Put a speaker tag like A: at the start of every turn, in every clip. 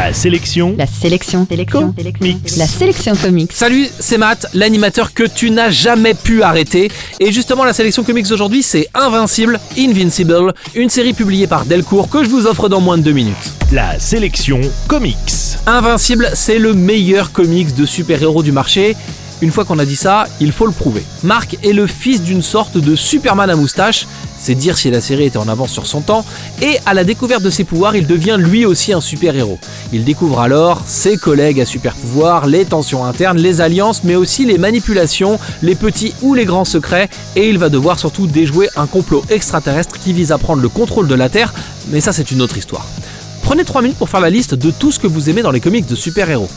A: La sélection.
B: La sélection. Sélection.
A: Mix.
B: La sélection comics.
C: Salut, c'est Matt, l'animateur que tu n'as jamais pu arrêter. Et justement, la sélection comics d'aujourd'hui, c'est Invincible, Invincible, une série publiée par Delcourt que je vous offre dans moins de deux minutes.
A: La sélection comics.
C: Invincible, c'est le meilleur comics de super-héros du marché. Une fois qu'on a dit ça, il faut le prouver. Mark est le fils d'une sorte de Superman à moustache, c'est dire si la série était en avance sur son temps, et à la découverte de ses pouvoirs, il devient lui aussi un super-héros. Il découvre alors ses collègues à super-pouvoirs, les tensions internes, les alliances, mais aussi les manipulations, les petits ou les grands secrets, et il va devoir surtout déjouer un complot extraterrestre qui vise à prendre le contrôle de la Terre, mais ça c'est une autre histoire. Prenez 3 minutes pour faire la liste de tout ce que vous aimez dans les comics de super-héros.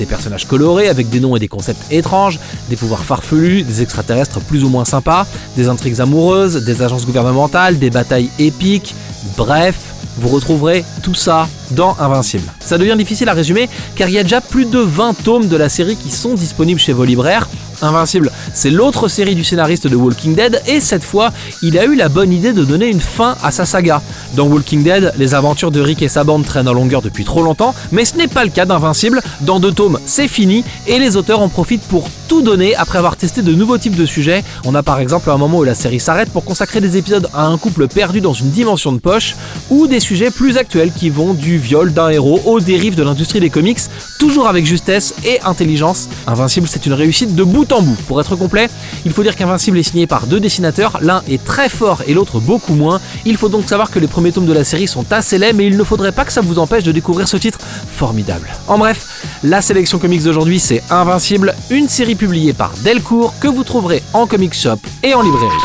C: Des personnages colorés avec des noms et des concepts étranges, des pouvoirs farfelus, des extraterrestres plus ou moins sympas, des intrigues amoureuses, des agences gouvernementales, des batailles épiques, bref, vous retrouverez tout ça dans Invincible. Ça devient difficile à résumer car il y a déjà plus de 20 tomes de la série qui sont disponibles chez vos libraires. Invincible, c'est l'autre série du scénariste de Walking Dead et cette fois, il a eu la bonne idée de donner une fin à sa saga. Dans Walking Dead, les aventures de Rick et sa bande traînent en longueur depuis trop longtemps, mais ce n'est pas le cas d'Invincible. Dans deux tomes, c'est fini et les auteurs en profitent pour tout donner après avoir testé de nouveaux types de sujets. On a par exemple un moment où la série s'arrête pour consacrer des épisodes à un couple perdu dans une dimension de poche ou des sujets plus actuels qui vont du viol d'un héros aux dérives de l'industrie des comics, toujours avec justesse et intelligence. Invincible, c'est une réussite de bout en bout. Pour être complet, il faut dire qu'Invincible est signé par deux dessinateurs, l'un est très fort et l'autre beaucoup moins. Il faut donc savoir que les premiers tomes de la série sont assez laids, mais il ne faudrait pas que ça vous empêche de découvrir ce titre formidable. En bref, la sélection comics d'aujourd'hui, c'est Invincible, une série publiée par Delcourt que vous trouverez en comic shop et en librairie.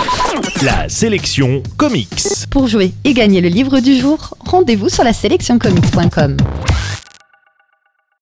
A: La sélection comics.
B: Pour jouer et gagner le livre du jour, rendez-vous sur la sélectioncomics.com.